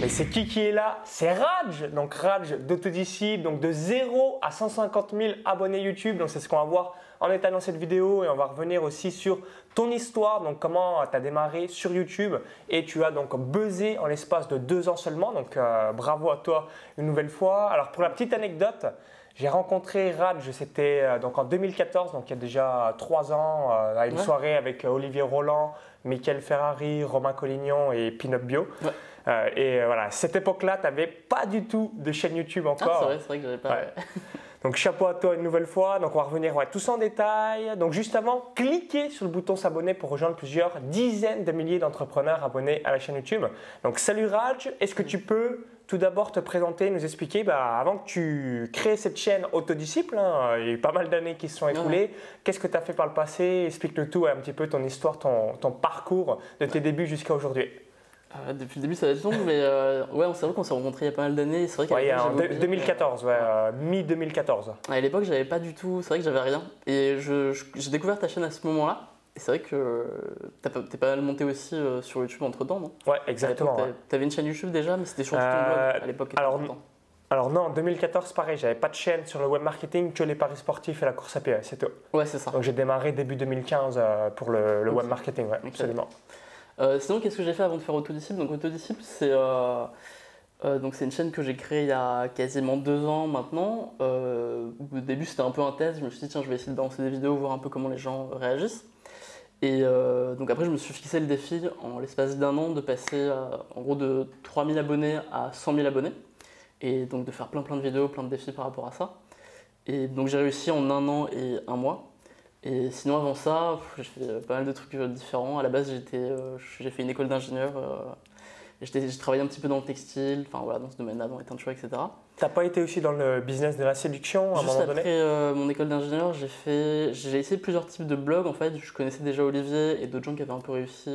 Mais c'est qui qui est là? C'est Raj Donc Raj d'Autodisciple, donc de 0 à 150 000 abonnés YouTube. Donc c'est ce qu'on va voir en état dans cette vidéo et on va revenir aussi sur ton histoire, donc comment tu as démarré sur YouTube et tu as donc buzzé en l'espace de deux ans seulement. Donc euh, bravo à toi une nouvelle fois. Alors pour la petite anecdote, j'ai rencontré Raj, c'était euh, donc en 2014, donc il y a déjà trois ans, euh, à une soirée avec Olivier Roland, Michael Ferrari, Romain Collignon et Pinup Bio. Euh, et euh, voilà, à cette époque-là, tu n'avais pas du tout de chaîne YouTube ah, encore. c'est vrai, c'est vrai que j'avais pas. Donc chapeau à toi une nouvelle fois. Donc on va revenir ouais, tout ça en détail. Donc juste avant, cliquez sur le bouton s'abonner pour rejoindre plusieurs dizaines de milliers d'entrepreneurs abonnés à la chaîne YouTube. Donc salut Raj, est-ce que tu peux tout d'abord te présenter, nous expliquer, bah, avant que tu crées cette chaîne Autodisciple, hein, il y a eu pas mal d'années qui se sont écoulées, qu'est-ce que tu as fait par le passé? Explique le tout, un petit peu ton histoire, ton, ton parcours de tes débuts jusqu'à aujourd'hui. Ah depuis le début, ça va être long, mais euh, ouais, c'est vrai qu'on s'est rencontrés il y a pas mal d'années. C'est vrai ouais, en 2014, ouais, euh, mi-2014. À l'époque, j'avais pas du tout, c'est vrai que j'avais rien. Et j'ai découvert ta chaîne à ce moment-là. Et c'est vrai que t'es pas mal monté aussi euh, sur YouTube entre temps, non? Ouais, exactement. T'avais une chaîne YouTube déjà, mais c'était sur ton blog à l'époque. Alors, alors non, en 2014, pareil, j'avais pas de chaîne sur le web marketing que les paris sportifs et la course à pied, c'est tout. Ouais, c'est ça. Donc j'ai démarré début 2015 pour le, web marketing, ouais, absolument. Euh, sinon, qu'est-ce que j'ai fait avant de faire Autodisciple? Donc, Autodisciple, c'est euh, euh, c'est une chaîne que j'ai créée il y a quasiment deux ans maintenant. au début, c'était un peu un test. Je me suis dit, tiens, je vais essayer de lancer des vidéos, voir un peu comment les gens réagissent. Et donc après, je me suis fixé le défi en l'espace d'un an de passer en gros de 3000 abonnés à 100 000 abonnés. Et donc de faire plein plein de vidéos, plein de défis par rapport à ça. Et donc j'ai réussi en un an et un mois. Et sinon, avant ça, j'ai fait pas mal de trucs euh, différents. À la base, euh, j'ai fait une école d'ingénieur. Euh, j'ai travaillé un petit peu dans le textile, enfin voilà, dans ce domaine-là, dans les teintures, etc. T'as pas été aussi dans le business de la séduction à Juste un moment donné après mon école d'ingénieur, j'ai fait, j'ai essayé plusieurs types de blogs. En fait, je connaissais déjà Olivier et d'autres gens qui avaient un peu réussi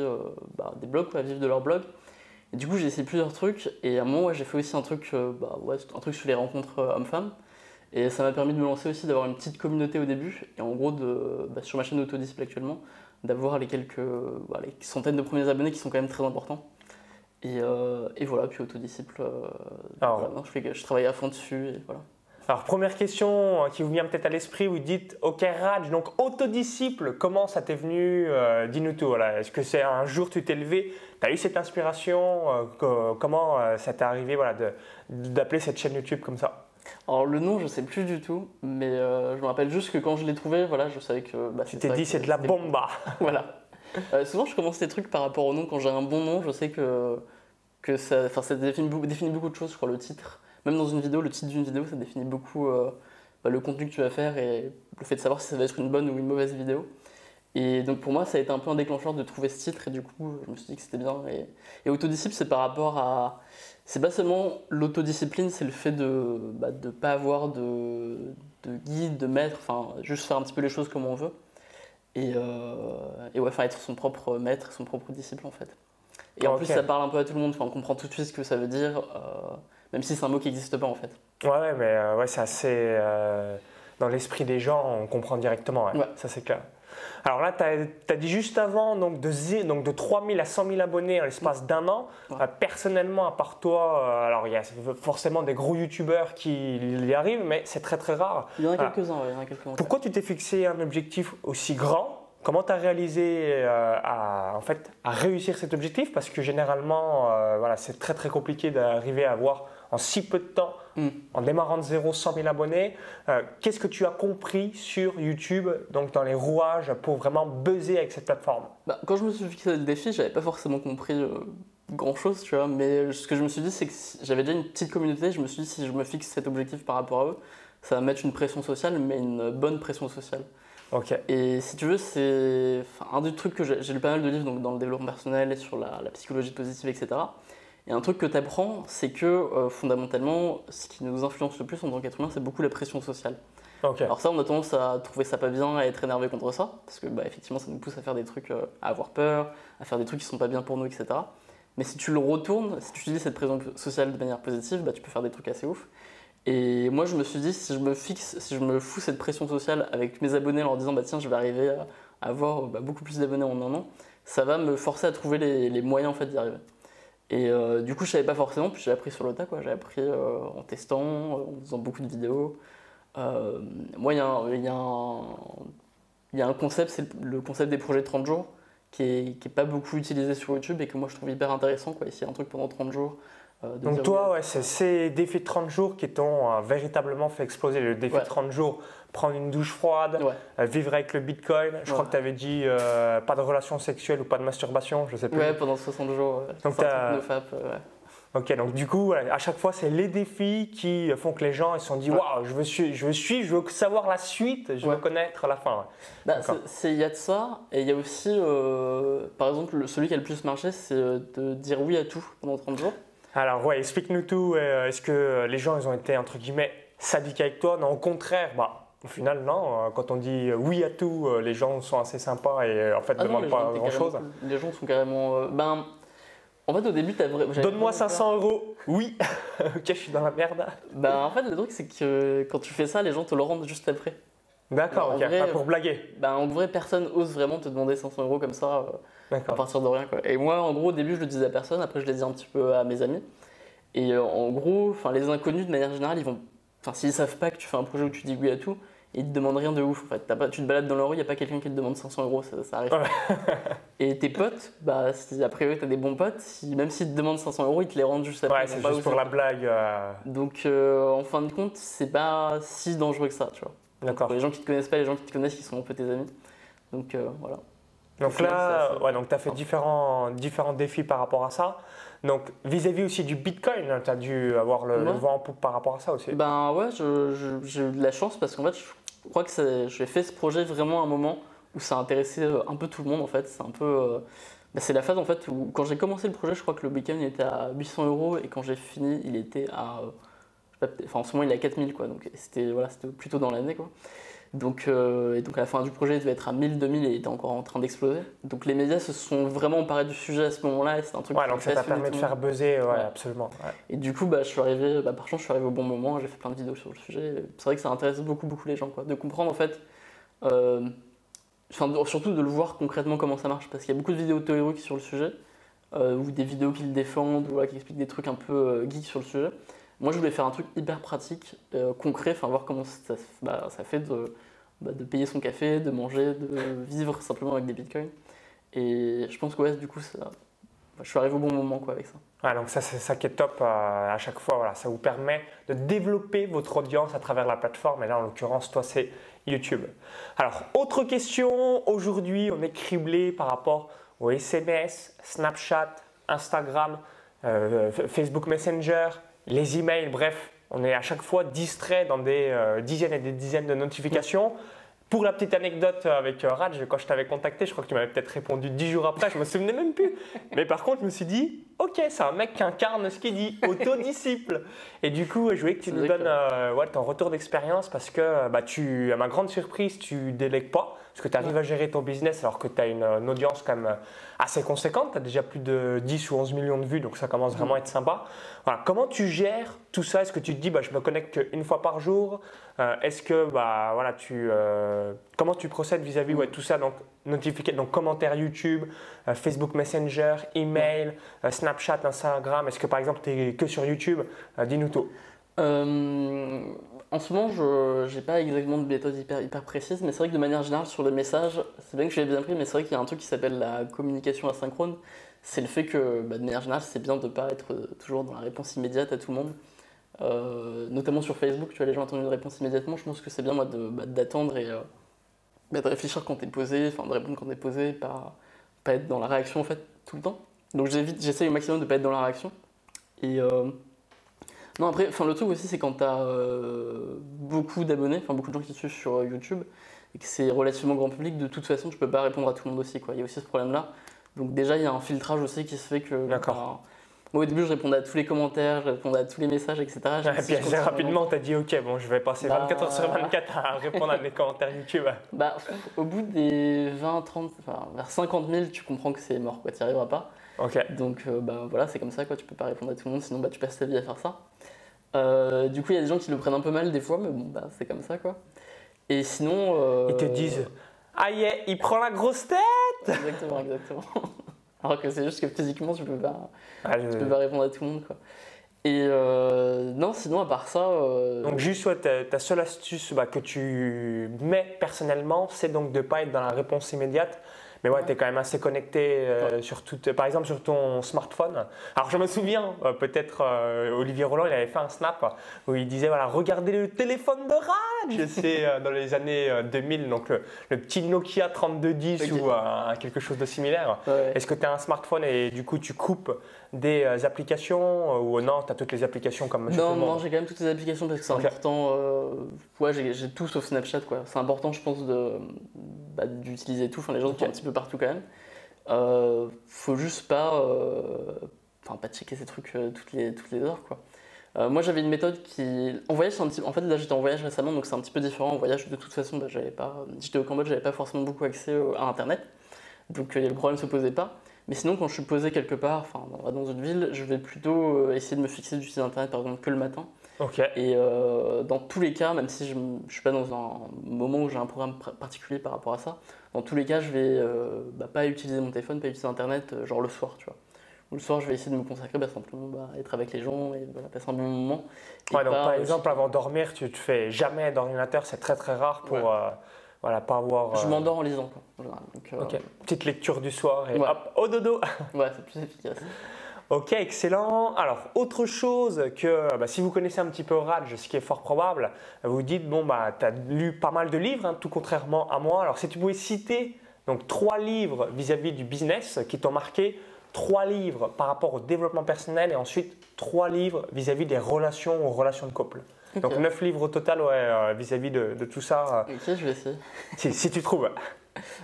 bah, des blogs, quoi, à vivre de leur blog. Et du coup, j'ai essayé plusieurs trucs. Et à un moment, j'ai fait aussi un truc, bah, ouais, un truc sur les rencontres hommes-femmes. Et ça m'a permis de me lancer aussi, d'avoir une petite communauté au début. Et en gros, de, bah, sur ma chaîne Autodisple actuellement, d'avoir les quelques bah, les centaines de premiers abonnés qui sont quand même très importants. Et, euh, et voilà, puis Autodisciple, euh, je, je travaille à fond dessus. Et voilà. Alors, première question euh, qui vous vient peut-être à l'esprit, vous dites Ok, Raj, donc autodisciple, comment ça t'est venu Dis-nous tout. Voilà. Est-ce que c'est un jour tu t'es levé, tu as eu cette inspiration Comment ça t'est arrivé voilà, d'appeler cette chaîne YouTube comme ça? Alors le nom, je sais plus du tout, mais euh, je me rappelle juste que quand je l'ai trouvé, voilà, je savais que. Bah, tu t'es dit c'est de la bomba. voilà. Euh, souvent, je commence des trucs par rapport au nom. Quand j'ai un bon nom, je sais que que ça, ça définit, définit, beaucoup de choses. Je crois le titre, même dans une vidéo, le titre d'une vidéo, ça définit beaucoup euh, bah, le contenu que tu vas faire et le fait de savoir si ça va être une bonne ou une mauvaise vidéo. Et donc pour moi, ça a été un peu un déclencheur de trouver ce titre et du coup, je me suis dit que c'était bien. Et, et Autodisciple, c'est par rapport à c'est pas seulement l'autodiscipline, c'est le fait de ne bah, de pas avoir de, de, guide, de maître, enfin juste faire un petit peu les choses comme on veut. Et, euh, et ouais, enfin être son propre maître, son propre disciple en fait. Et en plus, ça parle un peu à tout le monde, enfin, on comprend tout de suite ce que ça veut dire, euh, même si c'est un mot qui n'existe pas en fait. Ouais, mais euh, ouais, c'est assez. dans l'esprit des gens, on comprend directement, ouais. ça c'est clair. Alors là, tu as, dit juste avant donc de, donc de 3 000 à 100 000 abonnés en l'espace d'un an. Euh, personnellement, à part toi, euh, alors il y a forcément des gros youtubeurs qui y arrivent, mais c'est très très rare. Il y en a quelques-uns, il y en a quelques Pourquoi tu t'es fixé un objectif aussi grand? Comment tu as réalisé euh, à, en fait, à réussir cet objectif? Parce que généralement, voilà, c'est très très compliqué d'arriver à avoir en si peu de temps, hmm. en démarrant de zéro, 100 000 abonnés. Euh, qu'est-ce que tu as compris sur YouTube, donc dans les rouages, pour vraiment buzzer avec cette plateforme? Bah, Quand je me suis fixé le défi, j'avais pas forcément compris euh, grand-chose, tu vois. Mais ce que je me suis dit, c'est que j'avais déjà une petite communauté. Je me suis dit, si je me fixe cet objectif par rapport à eux, ça va mettre une pression sociale, mais une bonne pression sociale. Ok. Et si tu veux, c'est un des trucs que j'ai lu pas mal de livres donc dans le développement personnel et sur la, la psychologie positive, etc. Et un truc que tu apprends, c'est que euh, fondamentalement, ce qui nous influence le plus en tant qu'être humain, c'est beaucoup la pression sociale. Alors ça, on a tendance à trouver ça pas bien, à être énervé contre ça, parce que bah, effectivement, ça nous pousse à faire des trucs, euh, à avoir peur, à faire des trucs qui sont pas bien pour nous, etc. Mais si tu le retournes, si tu utilises cette pression sociale de manière positive, bah, tu peux faire des trucs assez ouf. Et moi, je me suis dit, si je me fixe, si je me fous cette pression sociale avec mes abonnés en leur disant, bah tiens, je vais arriver à avoir bah, beaucoup plus d'abonnés en un an, ça va me forcer à trouver les, les moyens en fait d'y arriver. Et euh, du coup, je savais pas forcément, puis j'ai appris sur le tas, quoi. J'ai appris euh, en testant, euh, en faisant beaucoup de vidéos. Moi, il y, a un- il y, a un- concept, c'est le le concept des projets de 30 jours, qui est, qui est pas beaucoup utilisé sur YouTube et que moi je trouve hyper intéressant, quoi. Ici, un truc pendant 30 jours. Euh, Donc toi, ouais, c'est ces défis de 30 jours qui t'ont euh, véritablement fait exploser. Le défi Ouais. de 30 jours, prendre une douche froide, Ouais. euh, vivre avec le Bitcoin. Je crois que tu avais dit euh, pas de relations sexuelles ou pas de masturbation, je sais plus. Ouais, pendant 60 jours. Donc 50 t'as- nofap, ouais. Ok, donc du coup, à chaque fois, c'est les défis qui font que les gens ils se sont dit. Waouh, je veux suivre, je veux suivre, je veux savoir la suite, je veux connaître la fin. Bah, Il y a de ça, et il y a aussi, par exemple, le- celui qui a le plus marché, c'est de dire oui à tout pendant 30 jours. Alors, ouais, explique-nous tout. euh, Est-ce que les gens, ils ont été, entre guillemets, sadiques avec toi? Non, au contraire, bah, au final, non. Euh, Quand on dit euh, oui à tout, euh, les gens sont assez sympas et euh, en fait, ne Ah demandent pas grand-chose. Les gens sont carrément. euh, ben, en fait, au début, t'as Donne-moi vraiment peur. 500 euros. Oui. ok, je suis dans la merde. Ben, en fait, le truc, c'est que quand tu fais ça, les gens te le rendent juste après. D'accord, ok. vrai, Ah, pour blaguer. Ben, en vrai, personne ose vraiment te demander 500 euros comme ça euh, à partir de rien. Quoi. Et moi, en gros, au début, je le disais à personne, après, je l'ai dit un petit peu à mes amis. Et euh, en gros, les inconnus, de manière générale, ils vont. Enfin, s'ils savent pas que tu fais un projet où tu dis oui à tout, ils te demandent rien de ouf. En fait, T'as pas, tu te balades dans la rue, il n'y a pas quelqu'un qui te demande 500 euros, ça, ça arrive. Ouais. Et tes potes, bah, si a priori t'as des bons potes, si, même s'ils te demandent 500 euros, ils te les rendent juste après. Ouais, c'est pas juste pour la blague. euh, Donc, euh, en fin de compte, c'est pas si dangereux que ça, tu vois. D'accord. Les gens qui te connaissent pas, les gens qui te connaissent, qui sont un peu tes amis. Donc, euh, voilà. Donc là, ouais, donc tu as fait différents, différents défis par rapport à ça. Donc vis-à-vis aussi du Bitcoin, tu as dû avoir le, vent en poupe par rapport à ça aussi. Ben ouais, j'ai eu de la chance parce qu'en fait, je crois que j'ai fait ce projet vraiment à un moment où ça intéressait euh, un peu tout le monde en fait. C'est un peu. euh, ben, c'est la phase en fait où quand j'ai commencé le projet, je crois que le Bitcoin était à 800 euros et quand j'ai fini, il était à. euh, enfin, en ce moment, il est à 4000 quoi. Donc c'était voilà, c'était plutôt dans l'année quoi. Donc, euh, et donc à la fin du projet, il devait être à 1000, 2000 et il était encore en train d'exploser. Donc les médias se sont vraiment emparés du sujet à ce moment-là et c'est un truc Ouais, qui donc ça t'a permis de faire buzzer, ouais, Ouais. absolument. ouais. Et du coup, bah, je suis arrivé, bah, par chance, je suis arrivé au bon moment, j'ai fait plein de vidéos sur le sujet. C'est vrai que ça intéresse beaucoup, beaucoup les gens, quoi, de comprendre en fait, euh, surtout de le voir concrètement comment ça marche, parce qu'il y a beaucoup de vidéos théoriques sur le sujet, euh, ou des vidéos qui le défendent, ou voilà, qui expliquent des trucs un peu geeks sur le sujet. Moi, je voulais faire un truc hyper pratique, euh, concret, voir comment ça, bah, fait de, bah, de payer son café, de manger, de vivre simplement avec des bitcoins. Et je pense que ouais, du coup, bah, je suis arrivé au bon moment avec ça. Donc ça, c'est ça qui est top euh, à chaque fois. Voilà, ça vous permet de développer votre audience à travers la plateforme. Et là, en l'occurrence, toi, c'est YouTube. Alors, autre question. Aujourd'hui, on est criblé par rapport aux SMS, Snapchat, Instagram, euh, Facebook Messenger, les emails. Bref, on est à chaque fois distrait dans des euh, dizaines et des dizaines de notifications. Pour la petite anecdote avec euh, Raj, quand je t'avais contacté, je crois que tu m'avais peut-être répondu dix jours après, je me souvenais même plus. Mais par contre, je me suis dit, ok, c'est un mec qui incarne ce qu'il dit, autodisciple. Et du coup, je voulais que tu nous donnes euh, ouais, ton retour d'expérience parce que, bah, tu, à ma grande surprise, tu délègues pas. Parce que tu arrives à gérer ton business alors que tu as une, une audience quand même assez conséquente. Tu as déjà plus de 10 ou 11 millions de vues, donc ça commence vraiment à être sympa. Voilà, comment tu gères tout ça? Est-ce que tu te dis, bah, je me connecte une fois par jour? Euh, Est-ce que, bah, voilà, tu, euh, comment tu procèdes vis-à-vis ouais, de tout ça? Donc, notification, donc commentaires YouTube, euh, Facebook Messenger, email, euh, Snapchat, Instagram. Est-ce que par exemple, tu es que sur YouTube? Euh, Dis-nous tout. En ce moment, je n'ai pas exactement de méthode hyper, hyper précise, mais c'est vrai que de manière générale, sur le message, c'est bien que je l'ai bien pris, mais c'est vrai qu'il y a un truc qui s'appelle la communication asynchrone. C'est le fait que, bah, de manière générale, c'est bien de ne pas être euh, toujours dans la réponse immédiate à tout le monde. Euh, notamment sur Facebook, tu vois, les gens attendent une réponse immédiatement. Je pense que c'est bien, moi, bah, d'attendre et euh, bah, de réfléchir quand t'es posé, enfin, de répondre quand t'es posé, pas, pas être dans la réaction, en fait, tout le temps. Donc j'essaye au maximum de ne pas être dans la réaction. Et. euh, non, après, enfin, le truc aussi, c'est quand tu as beaucoup d'abonnés, enfin beaucoup de gens qui te suivent sur euh, YouTube, et que c'est relativement grand public, de toute façon, tu peux pas répondre à tout le monde aussi. Quoi. Il y a aussi ce problème-là. Donc, déjà, il y a un filtrage aussi qui se fait que. D'accord. bah, moi, au début, je répondais à tous les commentaires, je répondais à tous les messages, etc. Et puis assez rapidement, tu as dit, ok, bon, je vais passer Bah, 24 heures sur 24 à répondre à mes commentaires YouTube. Bah, au bout des 20, 30, enfin, vers 50 000, tu comprends que c'est mort, quoi, tu n'y arriveras pas. Donc euh, bah, voilà, c'est comme ça, quoi. tu peux pas répondre à tout le monde, sinon bah, tu passes ta vie à faire ça. Euh, du coup, il y a des gens qui le prennent un peu mal des fois, mais bon, bah, c'est comme ça quoi. Et sinon. euh, Ils te disent, ah yeah, il prend la grosse tête Exactement, exactement. Alors que c'est juste que physiquement, tu peux pas, Ah, je- tu peux pas répondre à tout le monde. Quoi. Et euh, non, sinon, à part ça. euh, Donc juste, ouais, ta, ta seule astuce bah, que tu mets personnellement, c'est donc de ne pas être dans la réponse immédiate. Mais ouais, tu es quand même assez connecté, euh, sur toute- par exemple sur ton smartphone. Alors je me souviens, euh, peut-être euh, Olivier Roland, il avait fait un snap où il disait, voilà, regardez le téléphone de Raj C'est euh, dans les années euh, 2000, donc le, le petit Nokia 3210 Ok. ou euh, quelque chose de similaire. ouais. Est-ce que tu as un smartphone et du coup tu coupes des applications ou non, tu as toutes les applications comme monsieur Non, non, j'ai quand même toutes ces applications parce que c'est important. euh, ouais, j'ai tout sauf Snapchat, quoi. C'est important, je pense, de bah, d'utiliser tout. Enfin, les gens Ok. sont un petit peu partout quand même. Euh, faut juste pas, euh, enfin, pas checker ces trucs euh, toutes les toutes les heures, quoi. Euh, moi, j'avais une méthode qui, en voyage, c'est un petit, en fait, là, j'étais en voyage récemment, donc c'est un petit peu différent. En voyage, de toute façon, bah, j'avais pas, j'étais au Cambodge, j'avais pas forcément beaucoup accès à Internet, donc le problème se posait pas. Mais sinon, quand je suis posé quelque part, enfin dans, dans une ville, je vais plutôt essayer de me fixer d'utiliser Internet par exemple que le matin. Ok. Et euh, dans tous les cas, même si je ne suis pas dans un moment où j'ai un programme pr- particulier par rapport à ça, dans tous les cas, je vais euh, bah, pas utiliser mon téléphone, pas utiliser Internet, euh, genre le soir, tu vois. Ou le soir, je vais essayer de me consacrer bah, simplement bah, à être avec les gens et voilà, passer un bon moment. Et Ouais, donc par exemple, avant de dormir, tu te fais jamais d'ordinateur, c'est très très rare pour Ouais. euh, voilà, pas avoir. Je m'endors en lisant, quoi, en. Donc. Petite lecture du soir et Ouais. hop, au dodo. Ouais, c'est plus efficace. Ok, excellent. Alors, autre chose que bah, si vous connaissez un petit peu Raj, ce qui est fort probable, vous dites bon, bah, tu as lu pas mal de livres, hein, tout contrairement à moi. Alors, si tu pouvais citer donc, trois livres vis-à-vis du business qui t'ont marqué, trois livres par rapport au développement personnel et ensuite trois livres vis-à-vis des relations ou relations de couple. Donc, neuf livres au total ouais, euh, vis-à-vis de, de tout ça, euh, Ok, je vais essayer. si, si tu trouves.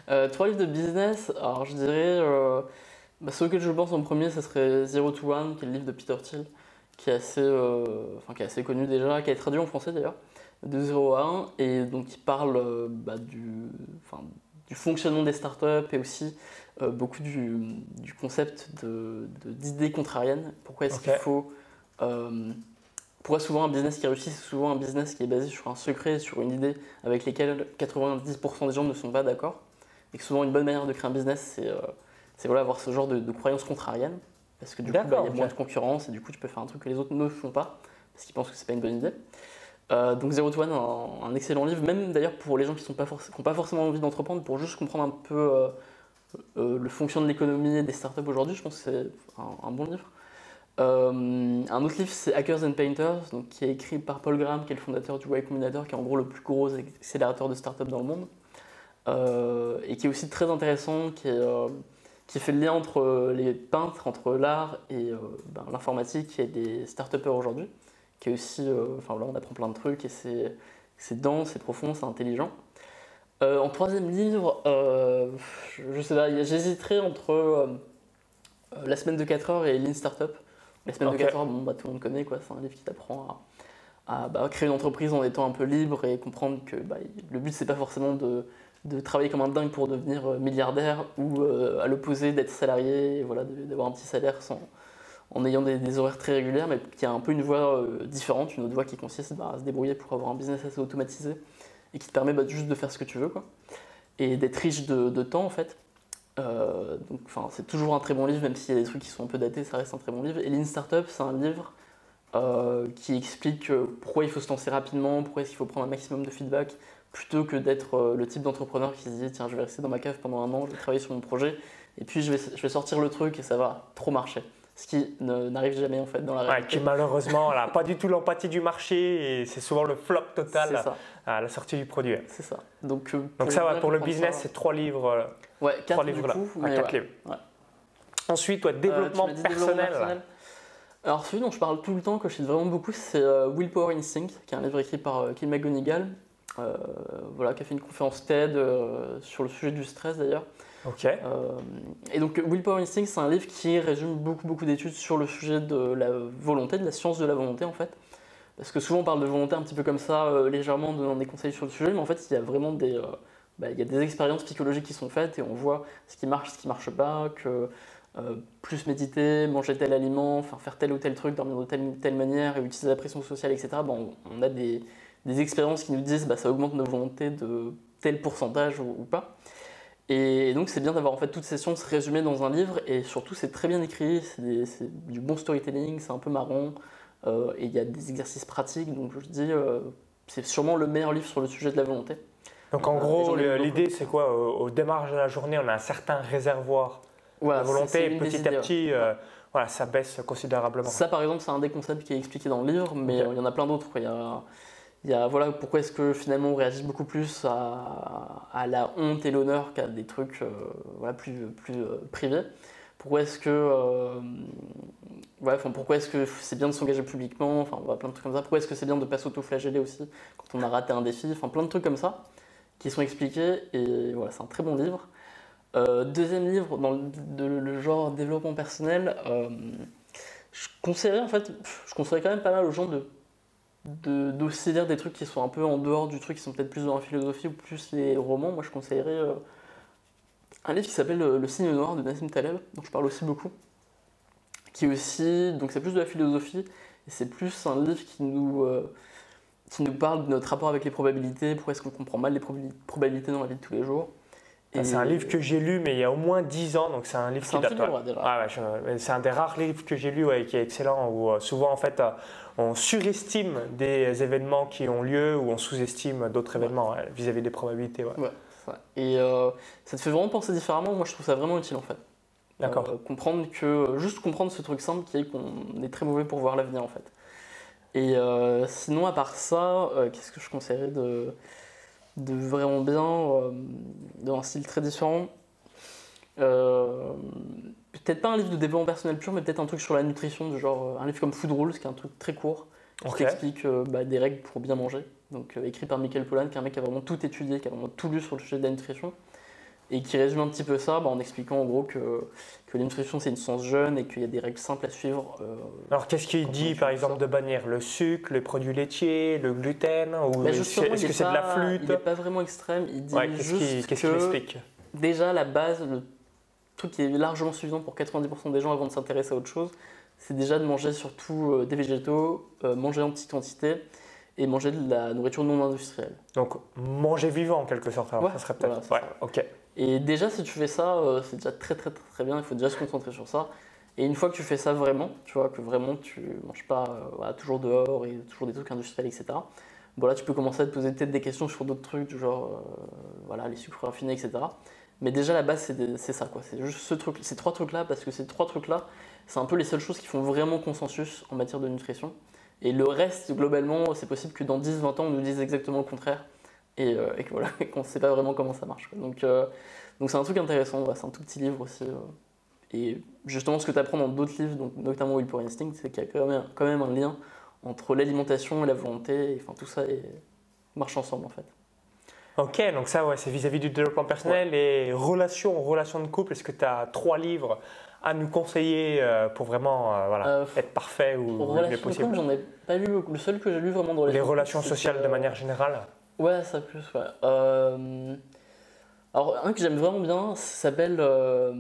Euh, trois livres de business, alors je dirais, euh, bah, ceux auxquels je pense en premier, ce serait Zero to One, qui est le livre de Peter Thiel, qui est assez, euh, enfin, qui est assez connu déjà, qui a été traduit en français d'ailleurs, de 0 à 1, et donc qui parle euh, bah, du, enfin, du fonctionnement des startups et aussi euh, beaucoup du, du concept de- de- d'idées contrariennes. Pourquoi est-ce qu'il faut. pourquoi souvent un business qui réussit, c'est souvent un business qui est basé sur un secret, sur une idée avec lesquelles 90% des gens ne sont pas d'accord. Et que souvent une bonne manière de créer un business, c'est c'est, voilà, avoir ce genre de, de croyances contrariennes. Parce que du coup, bah, il y a moins de concurrence et du coup, tu peux faire un truc que les autres ne font pas parce qu'ils pensent que c'est pas une bonne idée. Euh, donc Zero to One, un, un excellent livre, même d'ailleurs pour les gens qui n'ont pas, pas forcément envie d'entreprendre, pour juste comprendre un peu euh, euh, le fonctionnement de l'économie et des startups aujourd'hui, je pense que c'est un, un bon livre. Un autre livre, c'est Hackers and Painters, donc, qui est écrit par Paul Graham, qui est le fondateur du Y Combinator, qui est en gros le plus gros accélérateur de startups dans le monde, et qui est aussi très intéressant, qui, est, qui fait le lien entre euh, les peintres, entre l'art et euh, ben, l'informatique et les start-upers aujourd'hui, qui est aussi, euh, enfin voilà, on apprend plein de trucs et c'est c'est dense, c'est profond, c'est intelligent. Euh, en troisième livre, euh, je, je sais pas, j'hésiterais entre euh, euh, La semaine de 4 heures et Lean Startup. La semaine de 4 heures, bon, bah, tout le monde connaît, quoi. c'est un livre qui t'apprend à, à, bah, créer une entreprise en étant un peu libre et comprendre que bah, le but c'est pas forcément de, de travailler comme un dingue pour devenir euh, milliardaire ou euh, à l'opposé d'être salarié, voilà, d'avoir un petit salaire sans, en ayant des, horaires très régulières, mais qui a un peu une voie euh, différente, une autre voie qui consiste bah, à se débrouiller pour avoir un business assez automatisé et qui te permet bah, juste de faire ce que tu veux quoi. et d'être riche de, temps en fait. Euh, c'est toujours un très bon livre, même s'il y a des trucs qui sont un peu datés, ça reste un très bon livre. Et Lean Startup, c'est un livre euh, qui explique pourquoi il faut se lancer rapidement, pourquoi est-ce qu'il faut prendre un maximum de feedback, plutôt que d'être euh, le type d'entrepreneur qui se dit tiens, je vais rester dans ma cave pendant un an, je vais travailler sur mon projet, et puis je vais, je vais sortir le truc et ça va trop marcher. Ce qui n'arrive jamais en fait dans la Ouais, réalité. qui malheureusement n'a pas du tout l'empathie du marché et c'est souvent le flop total à la sortie du produit. c'est ça. Donc, euh, Donc ça va bien pour le business, ça- c'est trois livres, ouais, trois quatre livres du là, Ah, mais quatre ouais. livres. Ouais. Ensuite, ouais, développement, Euh, dit personnel. Alors celui dont je parle tout le temps, que je cite vraiment beaucoup, c'est euh, Willpower Instinct, qui est un livre écrit par euh, Kim McGonigal, euh, voilà, qui a fait une conférence TED euh, sur le sujet du stress d'ailleurs. Ok. Euh, et donc Willpower Instinct, c'est un livre qui résume beaucoup beaucoup d'études sur le sujet de la volonté, de la science de la volonté en fait. Parce que souvent on parle de volonté un petit peu comme ça, légèrement, en donnant des conseils sur le sujet, mais en fait il y a vraiment des, bah, il y a des expériences psychologiques qui sont faites et on voit ce qui marche, ce qui marche pas, que euh, plus méditer, manger tel aliment, faire tel ou tel truc, dormir de telle, telle manière et utiliser la pression sociale, etc. Bon, on a des, des expériences qui nous disent bah, ça augmente nos volontés de tel pourcentage ou, ou pas. Et donc c'est bien d'avoir en fait toutes ces sciences résumées dans un livre et surtout c'est très bien écrit, c'est du bon storytelling, c'est un peu marrant euh, et il y a des exercices pratiques donc je dis euh, c'est sûrement le meilleur livre sur le sujet de la volonté. Donc en gros, l'idée c'est quoi? Au, au démarrage de la journée, on a un certain réservoir Voilà, c'est- volonté et petit à petit, euh, voilà, ça baisse considérablement. Ça, par exemple, c'est un des concepts qui est expliqué dans le livre, mais il y en a plein d'autres. Il y a, il y a, voilà, pourquoi est-ce que finalement on réagit beaucoup plus à, à la honte et l'honneur qu'à des trucs euh, voilà, plus, plus euh, privés? Pourquoi est-ce que, euh, ouais, enfin, pourquoi est-ce que c'est bien de s'engager publiquement? Enfin, voilà, plein de trucs comme ça. Pourquoi est-ce que c'est bien de pas s'auto-flageller aussi quand on a raté un défi? Enfin, plein de trucs comme ça qui sont expliqués et voilà, c'est un très bon livre. Euh, deuxième livre dans le, de- le genre développement personnel, euh, je conseillerais en fait, je conseillerais quand même pas mal aux gens de d'aussi lire des trucs qui sont un peu en dehors du truc, qui sont peut-être plus dans la philosophie ou plus les romans. Moi, je conseillerais euh, un livre qui s'appelle Le signe noir de Nassim Taleb, dont je parle aussi beaucoup, qui aussi, donc c'est plus de la philosophie et c'est plus un livre qui nous qui nous parle de notre rapport avec les probabilités, pourquoi est-ce qu'on comprend mal les probabil- probabilités dans la vie de tous les jours. C'est un livre que j'ai lu, mais il y a au moins 10 ans, donc c'est un livre c'est qui un date. ouais. Ah ouais, c'est un des rares livres que j'ai lu ouais, qui est excellent, où euh, souvent en fait euh, on surestime des événements qui ont lieu ou on sous-estime d'autres événements vis-à-vis des probabilités. Et euh, ça te fait vraiment penser différemment. Moi, je trouve ça vraiment utile en fait. D'accord. Comprendre que juste comprendre ce truc simple qui est qu'on est très mauvais pour voir l'avenir en fait. Et sinon, à part ça, qu'est-ce que je conseillerais de, de vraiment bien, euh, dans un style très différent. Euh, Peut-être pas un livre de développement personnel pur, mais peut-être un truc sur la nutrition, du genre euh, un livre comme Food Rules, qui est un truc très court, qui euh, bah, des règles pour bien manger. Donc écrit par Michael Pollan, qui est un mec qui a vraiment tout étudié, qui a vraiment tout lu sur le sujet de la nutrition, et qui résume un petit peu ça bah, en expliquant en gros que, que la nutrition c'est une science jeune et qu'il y a des règles simples à suivre. euh, Alors qu'est-ce qu'il dit par exemple de bannir Le sucre, les produits laitiers, le gluten ou Mais est-ce que est c'est de la flûte Il n'est pas vraiment extrême, il dit Ouais, juste qu'il explique déjà la base, le truc qui est largement suffisant pour 90% des gens avant de s'intéresser à autre chose, c'est déjà de manger surtout euh, des végétaux, euh, manger en petite quantité et manger de la nourriture non industrielle. Donc manger vivant en quelque sorte. Alors, Ouais, ça serait peut-être. voilà, ouais, ça. ok. Et déjà, si tu fais ça, euh, c'est déjà très, très très bien. Il faut déjà se concentrer sur ça. Et une fois que tu fais ça vraiment, tu vois, que vraiment tu manges pas euh, toujours dehors et toujours des trucs industriels, etc. Bon, là, tu peux commencer à te poser peut-être des questions sur d'autres trucs, genre euh, voilà, les sucres raffinés, etc. Mais déjà, la base, c'est ça, quoi. C'est juste ce truc, ces trois trucs-là, parce que ces trois trucs-là, c'est un peu les seules choses qui font vraiment consensus en matière de nutrition. Et le reste, globalement, c'est possible que dans 10-20 ans, on nous dise exactement le contraire. Et, euh, et que voilà, qu'on ne sait pas vraiment comment ça marche. quoi. Donc, euh, donc c'est un truc intéressant, ouais, c'est un tout petit livre aussi. euh. Et justement, ce que tu apprends dans d'autres livres, donc, notamment Will Power Instinct, c'est qu'il y a quand même, quand même un lien entre l'alimentation et la volonté. Et, enfin, tout ça marche ensemble en fait. Ok, donc ça, ouais, c'est vis-à-vis du développement personnel et relations, relations de couple. Est-ce que tu as trois livres à nous conseiller euh, pour vraiment euh, voilà, Euh, être parfait ou Pour le mieux possible? j'en ai pas lu beaucoup. Le seul que j'ai lu vraiment dans Les de relations sociales de manière générale? Ouais, ça plus, ouais. Euh, Alors, un que j'aime vraiment bien, ça s'appelle. euh,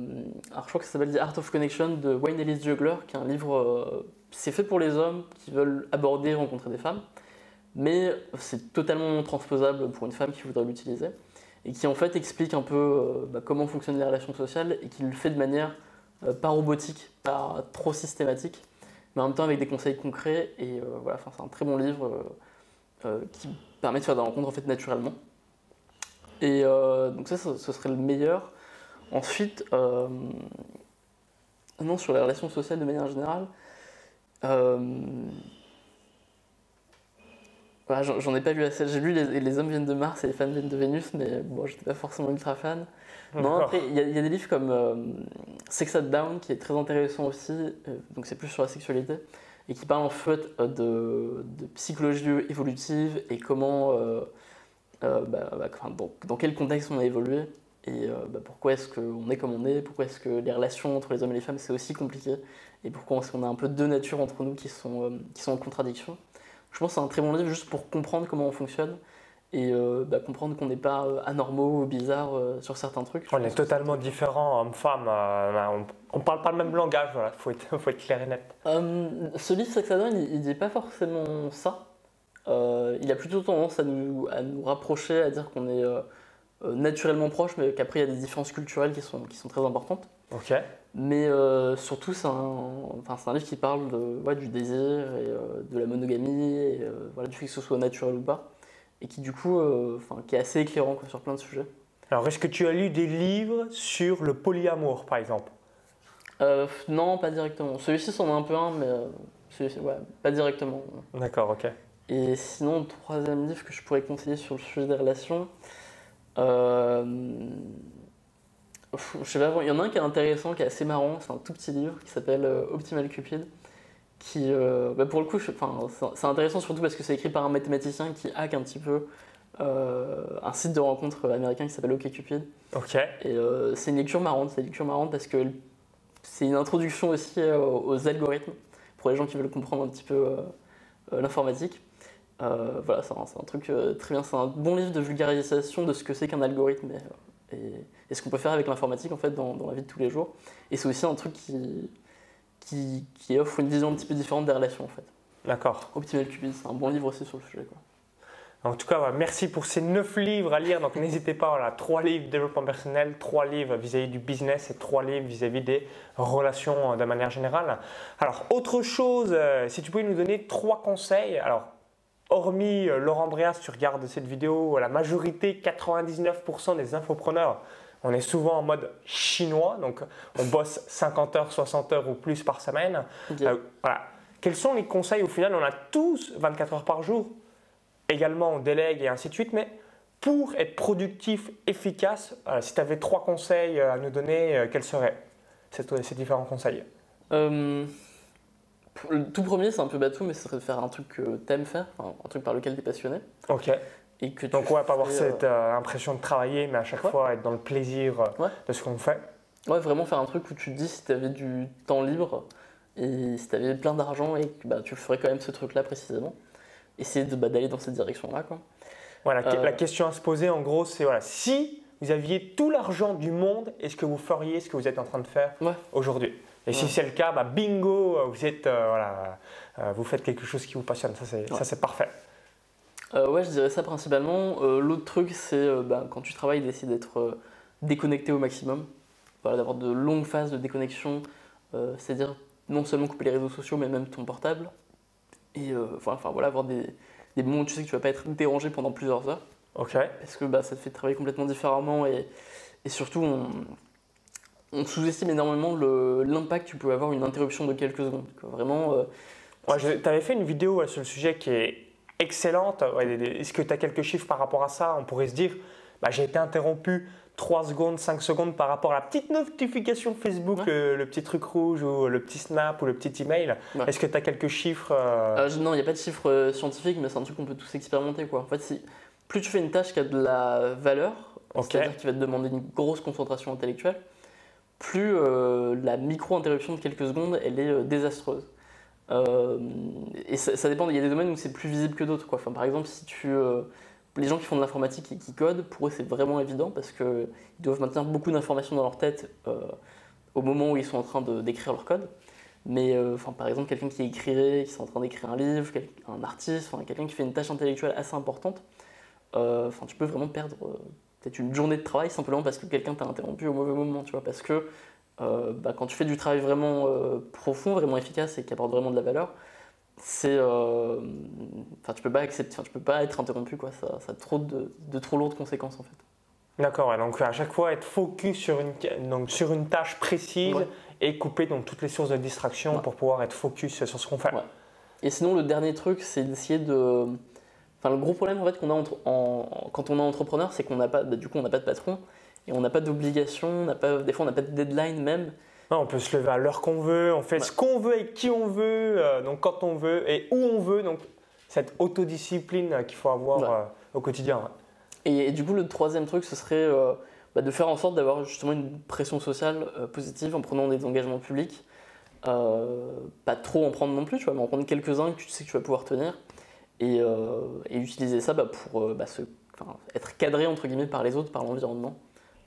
Alors, je crois que ça s'appelle The Art of Connection de Wayne Ellis Juggler, qui est un livre. euh, C'est fait pour les hommes qui veulent aborder rencontrer des femmes, mais c'est totalement transposable pour une femme qui voudrait l'utiliser, et qui en fait explique un peu bah, comment fonctionnent les relations sociales, et qui le fait de manière pas robotique, pas trop systématique, mais en même temps avec des conseils concrets, et voilà, c'est un très bon livre. qui permet de faire des rencontres en fait naturellement. Et euh, donc ça, ce serait le meilleur. Ensuite, euh, non, sur les relations sociales de manière générale, euh, voilà, j'en ai pas lu assez. J'ai lu les, les hommes viennent de Mars et les femmes viennent de Vénus, mais bon, j'étais pas forcément ultra fan. Non, D'accord. après, il y, y a des livres comme Sex at Down qui est très intéressant aussi, donc c'est plus sur la sexualité, et qui parle en fait euh, de, psychologie évolutive et comment, euh, euh, bah, bah, dans, quel contexte on a évolué, et bah, pourquoi est-ce qu'on est comme on est, pourquoi est-ce que les relations entre les hommes et les femmes c'est aussi compliqué, et pourquoi est-ce qu'on a un peu deux natures entre nous qui sont, qui sont en contradiction. Je pense que c'est un très bon livre juste pour comprendre comment on fonctionne et euh, bah, comprendre qu'on n'est pas euh, anormaux ou bizarres euh, sur certains trucs. On est totalement différents, hommes-femmes. euh, on, on parle pas le même langage, voilà. Faut être, faut être clair et net. Ce livre Sex Adon, il, il dit pas forcément ça. Il a plutôt tendance à nous, à nous rapprocher, à dire qu'on est, naturellement proches, mais qu'après il y a des différences culturelles qui sont, qui sont très importantes. Ok. Mais surtout, c'est un, enfin, un livre qui parle de, ouais, du désir et de la monogamie, et voilà, du fait que ce soit naturel ou pas, et qui du coup, euh, enfin, qui est assez éclairant quoi, sur plein de sujets. Alors, est-ce que tu as lu des livres sur le polyamour, par exemple? Euh, non, pas directement. Celui-ci c'en est un peu un, mais euh, celui-ci, ouais, pas directement. D'accord, ok. Et sinon, le troisième livre que je pourrais conseiller sur le sujet des relations, euh, je sais pas, il y en a un qui est intéressant, qui est assez marrant, c'est un tout petit livre qui s'appelle Optimal Cupid, qui, euh, bah, pour le coup, c'est- intéressant surtout parce que c'est écrit par un mathématicien qui hack un petit peu euh, un site de rencontre américain qui s'appelle OkCupid. Ok. Et euh, c'est une lecture marrante, c'est une lecture marrante parce que c'est une introduction aussi aux algorithmes pour les gens qui veulent comprendre un petit peu l'informatique. Voilà, c'est un, truc très bien, c'est un bon livre de vulgarisation de ce que c'est qu'un algorithme et, et- et ce qu'on peut faire avec l'informatique en fait dans, dans la vie de tous les jours. Et c'est aussi un truc qui, qui, qui offre une vision un petit peu différente des relations en fait. D'accord. Optimal Cupid, c'est un bon livre aussi sur le sujet. Quoi. En tout cas, merci pour ces 9 livres à lire. Donc, n'hésitez pas, voilà, 3 livres développement personnel, 3 livres vis-à-vis du business et 3 livres vis-à-vis des relations euh, de manière générale. Alors, autre chose, euh, si tu pouvais nous donner 3 conseils. Alors, hormis euh, Laurent Bréas, tu regardes cette vidéo, la majorité, 99% des infopreneurs, on est souvent en mode chinois. Donc, on bosse 50 heures, 60 heures ou plus par semaine. Euh, voilà. Quels sont les conseils? Au final On a tous 24 heures par jour. Également, on délègue et ainsi de suite. Mais pour être productif, efficace, euh, si tu avais trois conseils euh, à nous donner, euh, quels seraient ces, ces différents conseils? Le tout premier, c'est un peu bateau, mais ce serait de faire un truc que t'aimes faire, un truc par lequel t'es passionné. Ok. Et que tu Donc, ouais, pas avoir cette euh, impression de travailler, mais à chaque Ouais. fois être dans le plaisir euh, Ouais. de ce qu'on fait. euh, ouais, vraiment faire un truc où tu te dis si t'avais du temps libre et si t'avais plein d'argent et que bah, tu ferais quand même ce truc-là précisément. Essayer bah, d'aller dans cette direction-là. Quoi. Voilà, Euh, la question à se poser, en gros, c'est voilà, si vous aviez tout l'argent du monde, est-ce que vous feriez ce que vous êtes en train de faire Ouais. aujourd'hui? Et si c'est le cas, bah, bingo, euh, vous êtes, euh, voilà, euh, vous faites quelque chose qui vous passionne. Ça, c'est, Ouais. c'est parfait. Euh, ouais, je dirais ça principalement. Euh, l'autre truc, c'est euh, bah, quand tu travailles, d'essayer d'être déconnecté au maximum. Voilà, d'avoir de longues phases de déconnexion, c'est-à-dire non seulement couper les réseaux sociaux, mais même ton portable. Et enfin, enfin, voilà, avoir des, des moments où tu sais que tu vas pas être dérangé pendant plusieurs heures. Ok. parce que bah, ça te fait travailler complètement différemment et, et surtout on, on sous-estime énormément l'impact que tu peux avoir une interruption de quelques secondes. quoi. Vraiment, euh, Ouais, tu avais fait une vidéo ouais, sur le sujet qui est excellente. Est-ce que tu as quelques chiffres par rapport à ça? On pourrait se dire, bah, j'ai été interrompu 3 secondes, 5 secondes par rapport à la petite notification Facebook, Ouais. le, le petit truc rouge ou le petit snap ou le petit email. Ouais. Est-ce que tu as quelques chiffres euh, euh, je- non, il n'y a pas de chiffres euh, scientifiques, mais c'est un truc qu'on peut tous expérimenter. Quoi. En fait, si, plus tu fais une tâche qui a de la valeur, c'est-à-dire qui va te demander une grosse concentration intellectuelle, plus euh, la micro-interruption de quelques secondes, elle est euh, désastreuse. Euh, et ça, dépend, il y a des domaines où c'est plus visible que d'autres. Enfin, par exemple, si tu, euh, les gens qui font de l'informatique et qui codent, pour eux c'est vraiment évident parce qu'ils doivent maintenir beaucoup d'informations dans leur tête euh, au moment où ils sont en train d'écrire leur code. Mais enfin, par exemple, quelqu'un qui écrirait, qui est en train d'écrire un livre, un artiste, enfin, quelqu'un qui fait une tâche intellectuelle assez importante, enfin, tu peux vraiment perdre peut-être une journée de travail simplement parce que quelqu'un t'a interrompu au mauvais moment, tu vois, parce que euh, bah, quand tu fais du travail vraiment euh, profond, vraiment efficace et qui apporte vraiment de la valeur, c'est, euh, tu peux pas accepter, tu peux pas être interrompu, quoi. Ça, ça a trop de, de trop lourdes conséquences en fait. D'accord, ouais, donc à chaque fois être focus sur une, donc, sur une tâche précise Ouais. et couper donc, toutes les sources de distraction Ouais. pour pouvoir être focus sur ce qu'on fait. Et sinon, le dernier truc, c'est d'essayer de. Enfin, le gros problème en fait qu'on a entre- en- quand on est entrepreneur, c'est qu'on n'a pas, bah, du coup, on n'a pas de patron et on n'a pas d'obligation, des fois, on n'a pas de deadline même. On peut se lever à l'heure qu'on veut, on fait Ouais. ce qu'on veut et qui on veut, euh, donc quand on veut et où on veut. Donc cette autodiscipline euh, qu'il faut avoir Ouais. euh, au quotidien. ouais. Et, et du coup, le troisième truc, ce serait bah, de faire en sorte d'avoir justement une pression sociale positive en prenant des engagements publics. Pas trop en prendre non plus, tu vois, mais en prendre quelques-uns que tu sais que tu vas pouvoir tenir. Et, et utiliser ça bah, pour bah, se- être cadré entre guillemets par les autres, par l'environnement.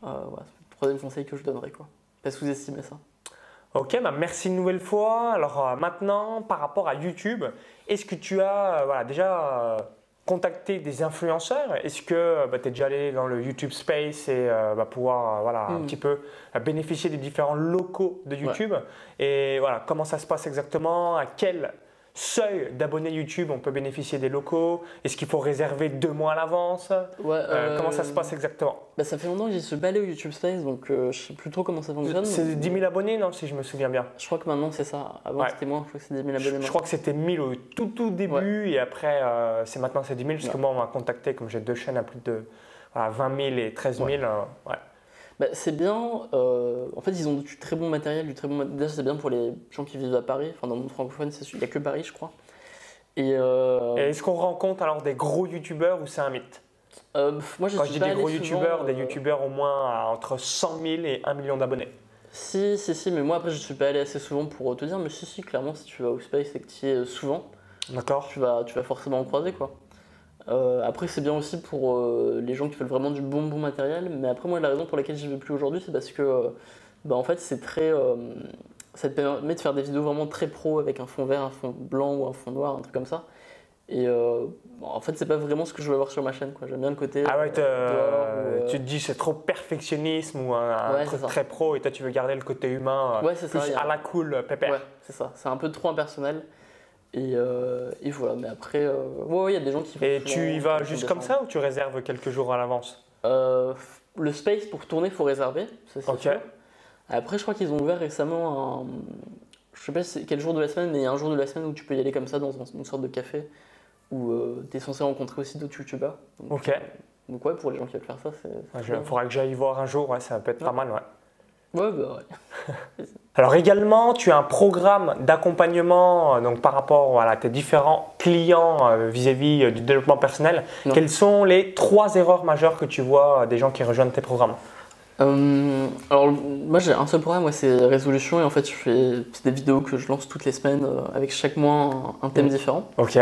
Euh, voilà, c'est le troisième conseil que je donnerais. Quoi. Pas sous-estimer ça. Ok, bah merci une nouvelle fois. Alors euh, maintenant, par rapport à YouTube, est-ce que tu as euh, voilà, déjà euh, contacter des influenceurs? Est-ce que bah, tu es déjà allé dans le YouTube Space et euh, bah, pouvoir euh, un Mm. petit peu euh, bénéficier des différents locaux de YouTube? Et voilà, comment ça se passe exactement? À quel seuil d'abonnés YouTube on peut bénéficier des locaux Est-ce qu'il faut réserver deux mois à l'avance? Ouais, Euh, euh, Comment ça se passe exactement? bah, Ça fait longtemps que suis pas allé au YouTube Space, donc euh, je sais plus trop comment ça fonctionne. C'est 10 000 abonnés, non Si je me souviens bien. Je crois que maintenant c'est ça. Avant Ouais. c'était moins, je crois que c'est 10 000 Je, abonnés. je crois que c'était 1000 au tout tout début et après euh, c'est maintenant c'est 10 000 parce que moi on m'a contacté comme j'ai deux chaînes à plus de voilà, 20 000 et 13 000. euh, ouais. Bah, c'est bien. euh, en fait, ils ont du très bon matériel, du très bon. mat- Déjà, c'est bien pour les gens qui vivent à Paris. Enfin, dans le monde francophone, il n'y a que Paris, je crois. Et, euh, Et est-ce qu'on rencontre alors des gros youtubeurs ou c'est un mythe? Euh, moi, je Quand je dis des gros youtubeurs, des youtubeurs au moins à entre 100 000 et 1 million d'abonnés. Si, si, si, mais moi après, je suis pas allé assez souvent pour te dire. Mais si, si, clairement, si tu vas au Space et que tu y es souvent, D'accord tu vas, tu vas forcément en croiser, quoi. Euh, après, c'est bien aussi pour euh, les gens qui veulent vraiment du bon, bon matériel. Mais après, moi, la raison pour laquelle j'y vais plus aujourd'hui, c'est parce que, euh, bah, en fait, c'est très. ça te permet de faire des vidéos vraiment très pro avec un fond vert, un fond blanc ou un fond noir, un truc comme ça. Et en fait, c'est pas vraiment ce que je veux avoir sur ma chaîne, quoi. J'aime bien le côté. Ah ouais, dehors tu te dis c'est trop perfectionnisme ou un, truc très pro et toi tu veux garder le côté humain Ouais, c'est ça. plus il y a- à la cool pépère. Ouais, c'est ça. C'est un peu trop impersonnel. Et, euh, et voilà, mais après, euh, ouais, ouais, il y a des gens qui vont Et tu y vas juste comme ça ou tu réserves quelques jours à l'avance? Euh, le space pour tourner, faut réserver. ça, c'est Ok. sûr. Après, je crois qu'ils ont ouvert récemment un. Je sais pas quel jour de la semaine, mais il y a un jour de la semaine où tu peux y aller comme ça dans un- une sorte de café où tu es censé rencontrer aussi d'autres youtubeurs. Donc, Ok. euh, donc, ouais, pour les gens qui veulent faire ça, c'est. Il faudra que j'aille voir un jour, ouais, ça peut être pas mal. Ouais. Ouais, bah ouais. Alors également, tu as un programme d'accompagnement euh, donc par rapport voilà, à tes différents clients euh, vis-à-vis euh, du développement personnel. Non. Quelles sont les trois erreurs majeures que tu vois des gens qui rejoignent tes programmes? Euh, alors, moi j'ai un seul programme, ouais, c'est Résolution, et en fait, je fais des vidéos que je lance toutes les semaines euh, avec chaque mois un, un thème Mm. différent. Ok.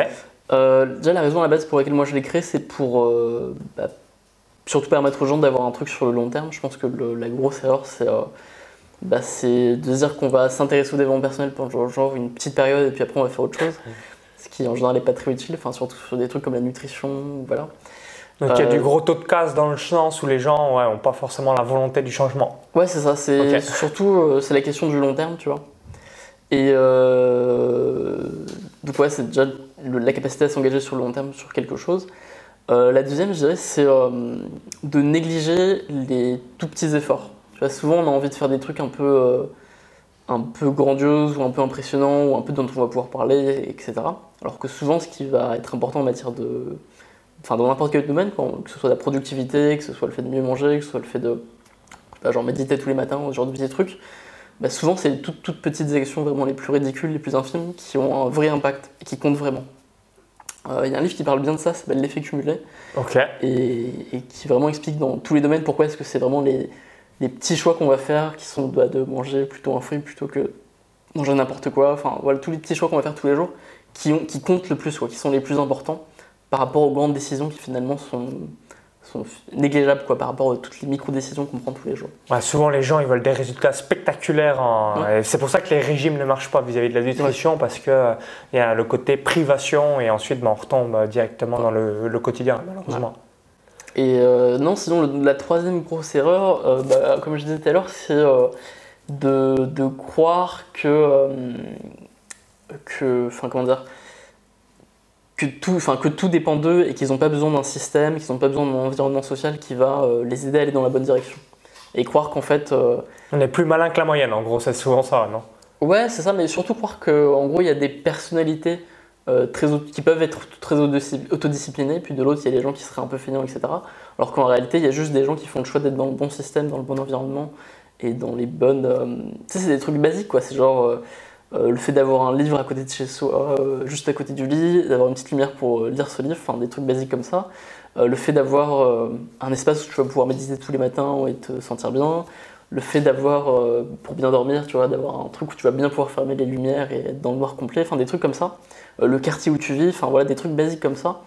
Déjà, la raison à la base pour laquelle moi je l'ai créé, c'est pour bah, surtout permettre aux gens d'avoir un truc sur le long terme. Je pense que le- la grosse erreur, c'est bah, c'est de se dire qu'on va s'intéresser au développement personnel pendant genre, une petite période et puis après on va faire autre chose. Ce qui en général n'est pas très utile, enfin, surtout sur des trucs comme la nutrition, voilà. Donc il y a Euh, du gros taux de casse dans le sens où les gens n'ont pas forcément la volonté du changement. Ouais, c'est ça. C'est surtout euh, c'est la question du long terme, tu vois. Et euh, donc ouais, c'est déjà le- la capacité à s'engager sur le long terme sur quelque chose. Euh, la deuxième, je dirais, c'est de négliger les tout petits efforts. Tu vois, souvent, on a envie de faire des trucs un peu, euh, un peu grandioses ou un peu impressionnants ou un peu dont on va pouvoir parler, etc. Alors que souvent, ce qui va être important en matière de, enfin, dans n'importe quel domaine, quand- que ce soit la productivité, que ce soit le fait de mieux manger, que ce soit le fait de bah, genre méditer tous les matins, ce genre de petits trucs, bah, souvent c'est les toutes, toutes petites actions vraiment les plus ridicules, les plus infimes, qui ont un vrai impact et qui comptent vraiment. Euh, Il y a un livre qui parle bien de ça, ça s'appelle L'effet cumulé, Ok. et, et qui vraiment explique dans tous les domaines pourquoi est-ce que c'est vraiment les, les petits choix qu'on va faire qui sont bah, de manger plutôt un fruit plutôt que manger n'importe quoi, enfin voilà, tous les petits choix qu'on va faire tous les jours qui, ont, qui comptent le plus, quoi, qui sont les plus importants par rapport aux grandes décisions qui finalement sont, sont négligeables quoi, par rapport à toutes les micro-décisions qu'on prend tous les jours. Ouais, souvent les gens ils veulent des résultats spectaculaires. en- Ouais. et C'est pour ça que les régimes ne marchent pas vis-à-vis de la nutrition parce qu'il il y a le côté privation et ensuite ben, on retombe euh, directement dans le, le quotidien malheureusement. Et euh, non, sinon, le- la troisième grosse erreur, euh, bah, comme je disais tout à l'heure, c'est euh, de, de croire que. que. Enfin, comment dire que tout, enfin, que tout dépend d'eux et qu'ils n'ont pas besoin d'un système, qu'ils n'ont pas besoin d'un environnement social qui va les aider à aller dans la bonne direction. Et croire qu'en fait. On est plus malin que la moyenne en gros, c'est souvent ça, non? Ouais, c'est ça, mais surtout croire qu'en gros, il y a des personnalités euh, très, qui peuvent être très autodisci- autodisciplinées, puis de l'autre, il y a des gens qui seraient un peu feignants, etc. Alors qu'en réalité, il y a juste des gens qui font le choix d'être dans le bon système, dans le bon environnement et dans les bonnes. euh, Tu sais, c'est des trucs basiques, quoi. C'est genre euh, le fait d'avoir un livre à côté de chez soi, juste à côté du lit, d'avoir une petite lumière pour lire ce livre, enfin des trucs basiques comme ça. Le fait d'avoir un espace où tu vas pouvoir méditer tous les matins et te sentir bien le fait d'avoir, pour bien dormir, tu vois, d'avoir un truc où tu vas bien pouvoir fermer les lumières et être dans le noir complet, enfin des trucs comme ça. Euh, le quartier où tu vis, enfin voilà, des trucs basiques comme ça.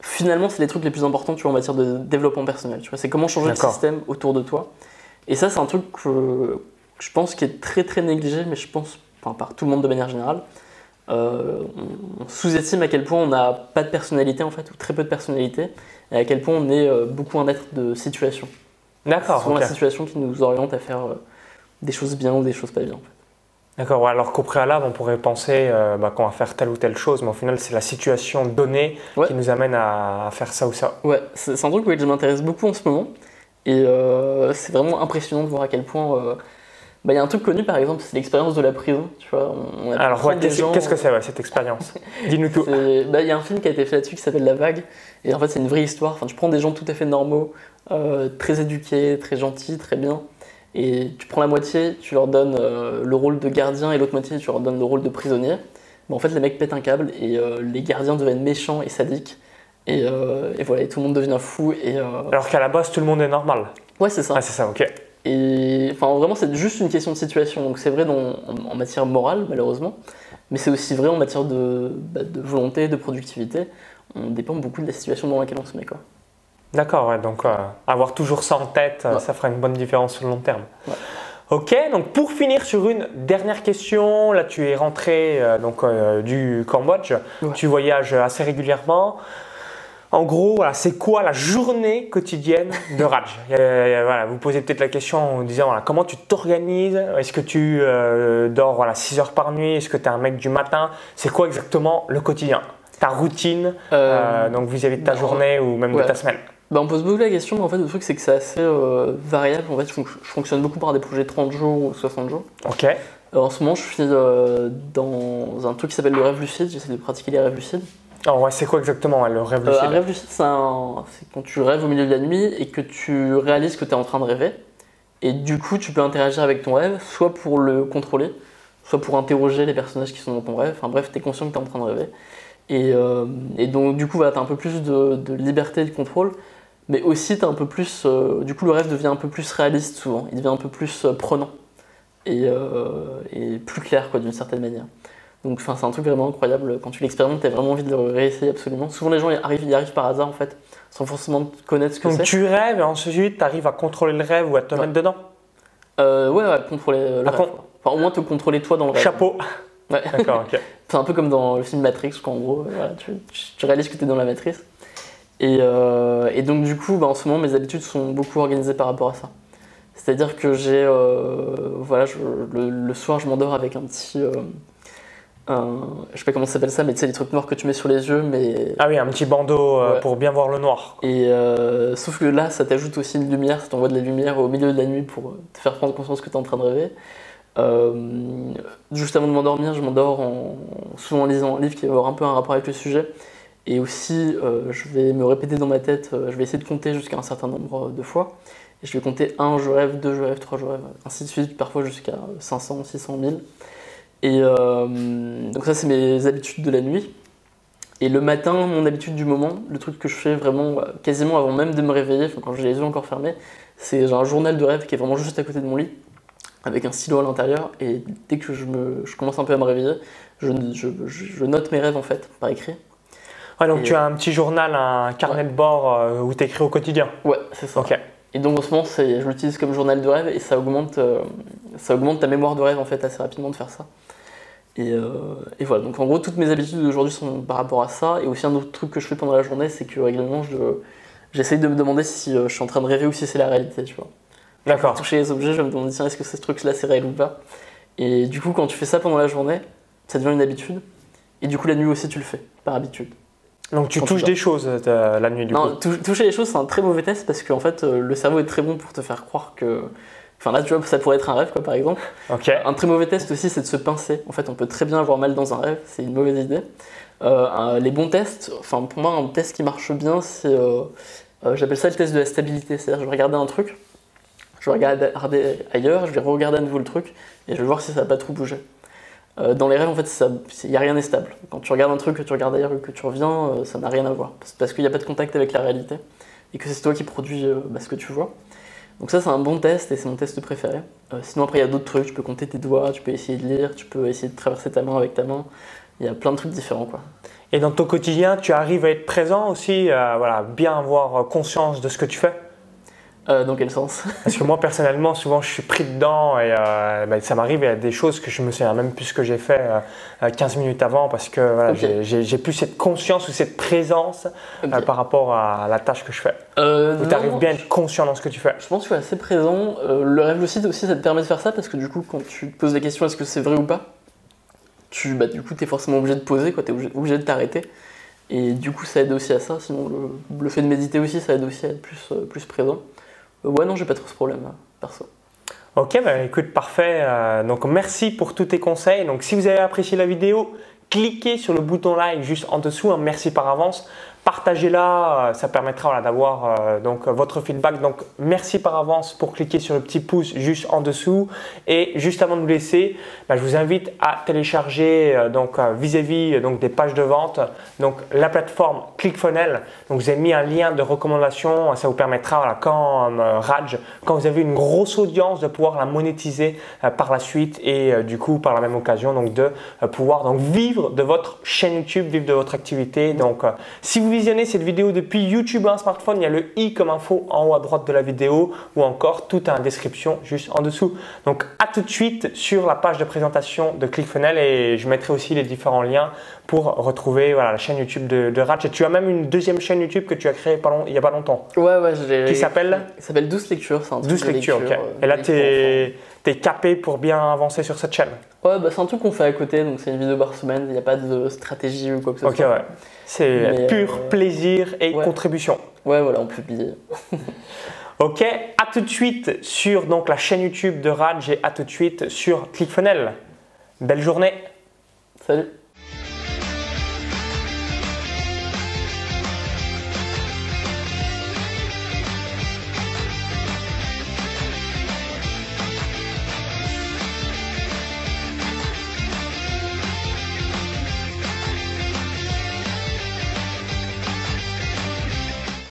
Finalement, c'est les trucs les plus importants, tu vois, en matière de développement personnel. Tu vois, c'est comment changer le système autour de toi. Et ça, c'est un truc que, je pense qui est très très négligé, mais je pense, enfin par tout le monde de manière générale. euh, on sous-estime à quel point on n'a pas de personnalité en fait, ou très peu de personnalité, et à quel point on est euh, beaucoup un être de situation. D'accord. C'est souvent la situation qui nous oriente à faire euh, des choses bien ou des choses pas bien. en fait. D'accord, alors qu'au préalable, on pourrait penser euh, bah, qu'on va faire telle ou telle chose, mais au final, c'est la situation donnée Ouais. qui nous amène à, à faire ça ou ça. Ouais, c'est un truc auquel je m'intéresse beaucoup en ce moment. Et euh, c'est vraiment impressionnant de voir à quel point. euh, bah, Il y a un truc connu par exemple, c'est l'expérience de la prison. Tu vois, on, Alors, ouais, qu'est-ce gens- que c'est ouais, cette expérience? Dis-nous tout. Bah, Il y a un film qui a été fait là-dessus qui s'appelle La Vague. Et en fait, c'est une vraie histoire. Enfin, tu prends des gens tout à fait normaux, très éduqués, très gentils, très bien. Et tu prends la moitié, tu leur donnes euh, le rôle de gardien et l'autre moitié, tu leur donnes le rôle de prisonnier. Bah, en fait, les mecs pètent un câble et euh, les gardiens deviennent méchants et sadiques. Et, euh, et voilà, et tout le monde devient fou. Et, Alors qu'à la base, tout le monde est normal. Ouais, c'est ça. Ah, c'est ça, ok. Et enfin, vraiment, c'est juste une question de situation. Donc, c'est vrai dans- en, en matière morale, malheureusement, mais c'est aussi vrai en matière de, bah, de volonté, de productivité. On dépend beaucoup de la situation dans laquelle on se met. Quoi. D'accord, ouais, donc euh, avoir toujours ça en tête, euh, Ouais. ça fera une bonne différence sur le long terme. Ouais. Ok, donc pour finir sur une dernière question, là tu es rentré euh, donc, euh, du Cambodge, tu voyages assez régulièrement. En gros, voilà, c'est quoi la journée quotidienne de Raj? Euh, voilà, Vous posez peut-être la question en disant voilà, comment tu t'organises? Est-ce que tu euh, dors voilà, 6 heures par nuit? Est-ce que tu es un mec du matin? C'est quoi exactement le quotidien? Ta routine? Euh, donc vis-à-vis de ta journée ou même ouais. de ta semaine? Bah, on pose beaucoup la question, mais en fait, le truc, c'est que c'est assez euh, variable. En fait, je, fonc- je fonctionne beaucoup par des projets de 30 jours ou 60 jours. Ok. Euh, en ce moment, je suis euh, dans un truc qui s'appelle le rêve lucide. J'essaie de pratiquer les rêves lucides. Alors ouais, c'est quoi exactement le rêve lucide un rêve lucide, c'est un- quand tu rêves au milieu de la nuit et que tu réalises que tu es en train de rêver. Et du coup, tu peux interagir avec ton rêve, soit pour le contrôler, soit pour interroger les personnages qui sont dans ton rêve. Enfin bref, tu es conscient que tu es en train de rêver. Et, euh, et donc, du coup, voilà, tu as un peu plus de, de liberté et de contrôle. Mais aussi, tu un peu plus. euh, du coup, le rêve devient un peu plus réaliste souvent. Il devient un peu plus euh, prenant. Et, euh, et plus clair, quoi, d'une certaine manière. Donc, c'est un truc vraiment incroyable. Quand tu l'expérimentes, tu as vraiment envie de le réessayer absolument. Souvent, les gens y arrivent, y arrivent par hasard, en fait, sans forcément connaître ce que Donc c'est. tu rêves et ensuite tu arrives à contrôler le rêve ou à te Ouais. mettre dedans ouais, ouais, contrôler le Ah, rêve. con- quoi. Enfin, au moins te contrôler toi dans le rêve. Chapeau Ouais. D'accord, ok. C'est un peu comme dans le film Matrix, quoi, en gros, voilà, tu, tu- réalises que tu es dans la matrice. Et, euh, et donc, du coup, bah, en ce moment, mes habitudes sont beaucoup organisées par rapport à ça. C'est-à-dire que j'ai. euh, voilà, je- le, le soir, je m'endors avec un petit. euh, un- je sais pas comment ça s'appelle ça, mais tu sais, les trucs noirs que tu mets sur les yeux, mais. Ah oui, un petit bandeau euh, Ouais. pour bien voir le noir. Et sauf que là, ça t'ajoute aussi une lumière, ça t'envoie de la lumière au milieu de la nuit pour te faire prendre conscience que tu es en train de rêver. Juste avant de m'endormir, je m'endors en, souvent en lisant un livre qui va avoir un peu un rapport avec le sujet. Et aussi, euh, je vais me répéter dans ma tête, euh, je vais essayer de compter jusqu'à un certain nombre de fois. Et je vais compter 1, je rêve, 2, je rêve, 3, je rêve, ainsi de suite, parfois jusqu'à 500, 600 000. Et euh, donc ça, c'est mes habitudes de la nuit. Et le matin, mon habitude du moment, le truc que je fais vraiment euh, quasiment avant même de me réveiller, enfin, quand j'ai les yeux encore fermés, c'est j'ai un journal de rêve qui est vraiment juste à côté de mon lit, avec un stylo à l'intérieur. Et dès que je, me, je commence un peu à me réveiller, je- je note mes rêves en fait, par écrit. Ouais, donc Et- tu as un petit journal, un carnet de bord euh, où tu écris au quotidien. Ouais, c'est ça. Ok. Et donc en ce moment, je l'utilise comme journal de rêve et ça augmente, euh, ça augmente ta mémoire de rêve en fait assez rapidement de faire ça. Et, euh, et voilà, donc en gros, toutes mes habitudes d'aujourd'hui sont par rapport à ça. Et aussi un autre truc que je fais pendant la journée, c'est que régulièrement, je, j'essaye de me demander si euh, je suis en train de rêver ou si c'est la réalité, tu vois. D'accord. toucher les objets, je vais me demander tiens, est-ce que ce truc-là c'est réel ou pas? Et du coup, quand tu fais ça pendant la journée, ça devient une habitude. Et du coup, la nuit aussi, tu le fais, par habitude. Donc tu touches des choses euh, la nuit du non, coup. tou- toucher les choses, c'est un très mauvais test parce qu'en fait, euh, le cerveau est très bon pour te faire croire que. Enfin là, tu vois, ça pourrait être un rêve, quoi, par exemple. Ok. Un très mauvais test aussi, c'est de se pincer. En fait, on peut très bien avoir mal dans un rêve, c'est une mauvaise idée. Euh, les bons tests, enfin pour moi, un test qui marche bien, c'est. euh, euh, J'appelle ça le test de la stabilité. C'est-à-dire, je vais regarder un truc, je vais regarder ailleurs, je vais regarder à nouveau le truc, et je vais voir si ça n'a pas trop bougé. Euh, dans les rêves, en fait, il n'y a rien n'est stable. Quand tu regardes un truc, que tu regardes ailleurs et que tu reviens, euh, ça n'a rien à voir. Parce, parce qu'il n'y a pas de contact avec la réalité, et que c'est toi qui produis euh, bah, ce que tu vois. Donc ça, c'est un bon test, et c'est mon test préféré. Sinon, après, il y a d'autres trucs. Tu peux compter tes doigts, tu peux essayer de lire, tu peux essayer de traverser ta main avec ta main. Il y a plein de trucs différents, quoi. Et dans ton quotidien, tu arrives à être présent aussi, voilà, bien avoir conscience de ce que tu fais? Euh, dans quel sens? Parce que moi, personnellement, souvent, je suis pris dedans et euh, bah, ça m'arrive, il y a des choses que je me souviens même plus ce que j'ai fait euh, 15 minutes avant parce que voilà, j'ai- plus cette conscience ou cette présence euh, par rapport à la tâche que je fais. Euh, Ou tu arrives bien à être conscient dans ce que tu fais. Je pense que je suis assez présent. Euh, le rêve lucide aussi, ça te permet de faire ça parce que du coup, quand tu te poses la question est-ce que c'est vrai ou pas, tu, bah, du coup, tu es forcément obligé de poser, tu es obligé, obligé de t'arrêter. Et du coup, ça aide aussi à ça. Sinon, le, le fait de méditer aussi, ça aide aussi à être plus, euh, plus présent. Euh, ouais, non, j'ai pas trop ce problème, hein, perso. Ok, bah, écoute, parfait. Euh, donc merci pour tous tes conseils. Donc si vous avez apprécié la vidéo, cliquez sur le bouton like juste en dessous. hein. merci par avance. Partagez-la, euh, ça permettra d'avoir euh, donc euh, votre feedback. Donc merci par avance pour cliquer sur le petit pouce juste en dessous. Et juste avant de vous laisser, bah, je vous invite à télécharger donc vis-à-vis donc des pages de vente donc la plateforme ClickFunnels. Donc vous avez mis un lien de recommandation, ça vous permettra quand Raj, quand vous avez une grosse audience de pouvoir la monétiser par la suite et du coup par la même occasion donc de pouvoir donc vivre de votre chaîne YouTube, vivre de votre activité. Donc si vous visionnez cette vidéo depuis YouTube ou un smartphone, il y a le i comme info en haut à droite de la vidéo ou encore tout est en description juste en dessous. Donc à tout de suite sur la page de présentation de ClickFunnels et je mettrai aussi les différents liens pour retrouver voilà, la chaîne YouTube de, de Raj. Et tu as même une deuxième chaîne YouTube que tu as créée pas long- il n'y a pas longtemps. Ouais, ouais, j'ai. Qui s'appelle s'appelle Douce Lecture, c'est un truc 12 de lectures, ok. lecture, euh, Et là, lecture tu es, capé pour bien avancer sur cette chaîne. Ouais, bah, c'est un truc qu'on fait à côté, donc c'est une vidéo par semaine, il n'y a pas de stratégie ou quoi que ce Ok, soit. ouais. C'est Mais, pur euh, plaisir et ouais. contribution. Ouais, voilà, on publie. Ok, à tout de suite sur donc, la chaîne YouTube de Raj et à tout de suite sur ClickFunnels. Belle journée Salut